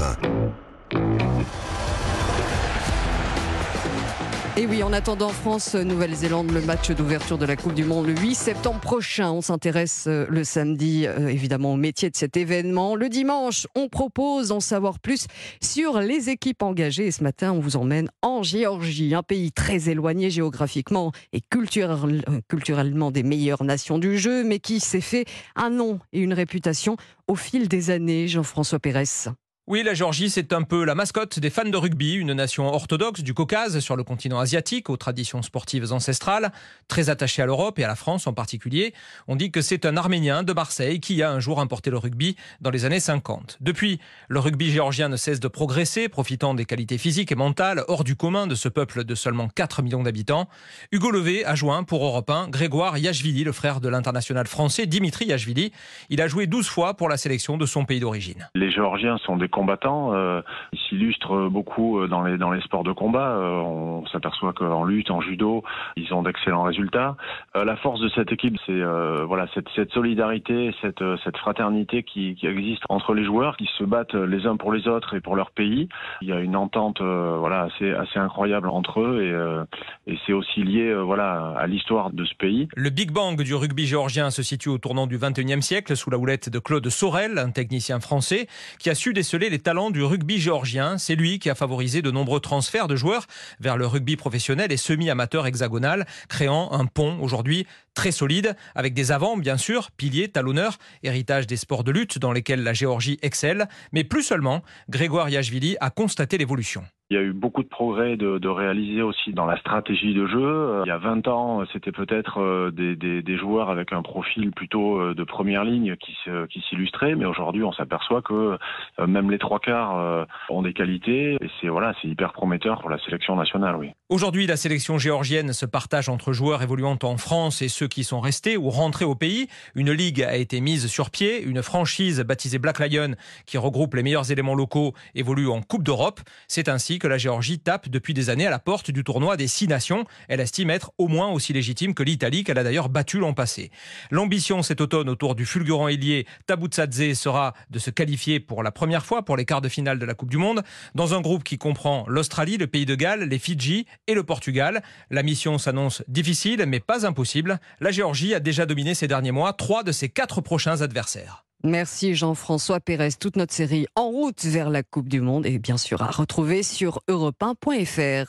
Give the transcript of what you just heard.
Europe 1. Et oui, en attendant France-Nouvelle-Zélande, le match d'ouverture de la Coupe du Monde le 8 septembre prochain. On s'intéresse euh, le samedi, euh, évidemment, au métier de cet événement. Le dimanche, on propose d'en savoir plus sur les équipes engagées. Et ce matin, on vous emmène en Géorgie, un pays très éloigné géographiquement et euh, culturellement des meilleures nations du jeu, mais qui s'est fait un nom et une réputation au fil des années. Jean-François Pérez. Oui, la Géorgie, c'est un peu la mascotte des fans de rugby, une nation orthodoxe du Caucase sur le continent asiatique, aux traditions sportives ancestrales, très attachée à l'Europe et à la France en particulier. On dit que c'est un Arménien de Marseille qui a un jour importé le rugby dans les années 50. Depuis, le rugby géorgien ne cesse de progresser, profitant des qualités physiques et mentales hors du commun de ce peuple de seulement 4 millions d'habitants. Hugo Levé a joint pour Europe 1 Grégoire Yachvili, le frère de l'international français Dimitri Yachvili. Il a joué 12 fois pour la sélection de son pays d'origine. Les Géorgiens sont des combattants. Euh, s'illustrent beaucoup euh, dans les, dans les sports de combat. Euh, on s'aperçoit qu'en lutte, en judo, ils ont d'excellents résultats. la force de cette équipe, c'est voilà cette, cette, solidarité, cette, cette fraternité qui, qui, existe entre les joueurs qui se battent les uns pour les autres et pour leur pays. Il y a une entente voilà assez, assez incroyable entre eux et, et c'est aussi lié voilà à l'histoire de ce pays. Le Big Bang du rugby géorgien se situe au tournant du 21e siècle sous la houlette de Claude Sorel, un technicien français qui a su déceler les talents du rugby géorgien. C'est lui qui a favorisé de nombreux transferts de joueurs vers le rugby professionnel et semi-amateur hexagonal, créant un pont aujourd'hui très solide, avec des avants bien sûr, piliers, talonneurs, héritage des sports de lutte dans lesquels la Géorgie excelle, mais plus seulement, Grégoire Yachvili a constaté l'évolution. Il y a eu beaucoup de progrès de, réaliser aussi dans la stratégie de jeu. Euh, il y a 20 ans, c'était peut-être euh, des, joueurs avec un profil plutôt euh, de première ligne qui, qui s'illustraient, mais aujourd'hui, on s'aperçoit que même les trois quarts ont des qualités et c'est voilà, c'est hyper prometteur pour la sélection nationale, oui. Aujourd'hui, la sélection géorgienne se partage entre joueurs évoluant en France et ceux qui sont restés ou rentrés au pays. Une ligue a été mise sur pied, une franchise baptisée Black Lion qui regroupe les meilleurs éléments locaux évolue en Coupe d'Europe. C'est ainsi que la Géorgie tape depuis des années à la porte du tournoi des six nations. Elle estime être au moins aussi légitime que l'Italie, qu'elle a d'ailleurs battu l'an passé. L'ambition cet automne autour du fulgurant ailier Tabutsadze sera de se qualifier pour la première fois pour les quarts de finale de la Coupe du Monde, dans un groupe qui comprend l'Australie, le Pays de Galles, les Fidji et le Portugal. La mission s'annonce difficile, mais pas impossible. La Géorgie a déjà dominé ces derniers mois trois de ses quatre prochains adversaires. Merci Jean-François Pérez. Toute notre série en route vers la Coupe du Monde est bien sûr à retrouver sur europe1.fr.